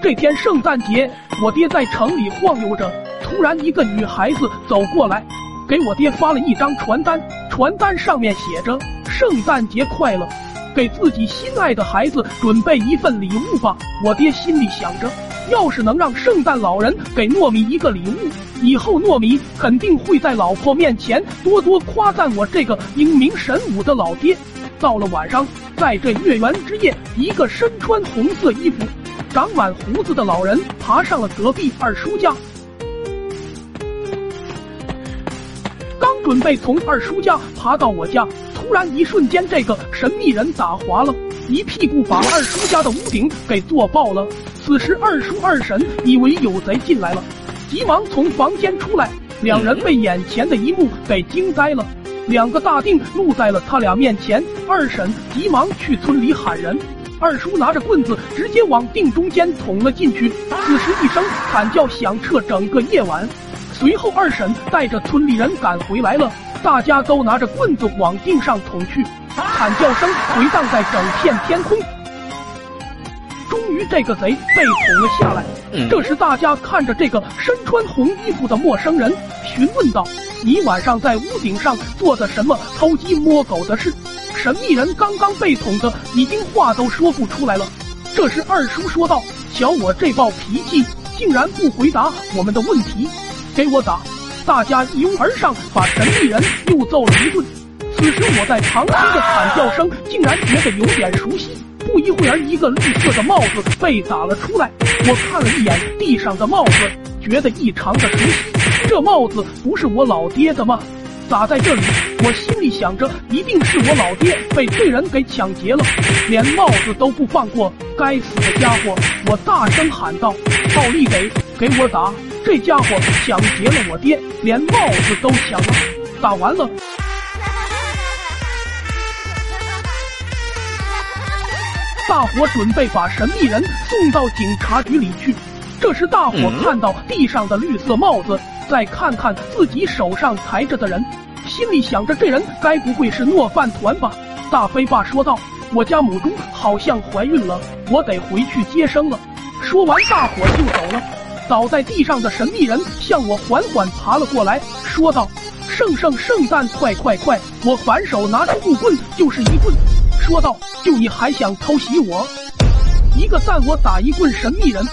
这天圣诞节，我爹在城里晃悠着，突然一个女孩子走过来，给我爹发了一张传单，传单上面写着“圣诞节快乐”，给自己心爱的孩子准备一份礼物吧。我爹心里想着，要是能让圣诞老人给糯米一个礼物，以后糯米肯定会在老婆面前多多夸赞我这个英明神武的老爹。到了晚上，在这月圆之夜，一个身穿红色衣服、长满胡子的老人爬上了隔壁二叔家。刚准备从二叔家爬到我家，突然一瞬间，这个神秘人打滑了，一屁股把二叔家的屋顶给坐爆了。此时，二叔二婶以为有贼进来了，急忙从房间出来，两人被眼前的一幕给惊呆了。两个大腚露在了他俩面前，二婶急忙去村里喊人，二叔拿着棍子直接往腚中间捅了进去。此时一声惨叫响彻整个夜晚，随后二婶带着村里人赶回来了，大家都拿着棍子往腚上捅去，惨叫声回荡在整片天空。终于，这个贼被捅了下来。这时，大家看着这个身穿红衣服的陌生人，询问道。你晚上在屋顶上做的什么偷鸡摸狗的事？神秘人刚刚被捅的，已经话都说不出来了。这时二叔说道：“瞧我这暴脾气，竟然不回答我们的问题，给我打！”大家一拥而上，把神秘人又揍了一顿。此时我在旁听的惨叫声，竟然觉得有点熟悉。不一会儿，一个绿色的帽子被打了出来。我看了一眼地上的帽子，觉得异常的熟悉。这帽子不是我老爹的吗？打在这里？我心里想着，一定是我老爹被这人给抢劫了，连帽子都不放过，该死的家伙！我大声喊道：“暴力给，给我打！这家伙抢劫了我爹，连帽子都抢了！打完了，大伙准备把神秘人送到警察局里去。这时，大伙看到地上的绿色帽子。”再看看自己手上抬着的人，心里想着这人该不会是糯饭团吧？大飞爸说道：“我家母猪好像怀孕了，我得回去接生了。”说完，大伙就走了。倒在地上的神秘人向我缓缓爬了过来，说道：“圣圣圣诞快快快！”我反手拿出木棍就是一棍，说道：“就你还想偷袭我？一个赞，我打一棍！”神秘人。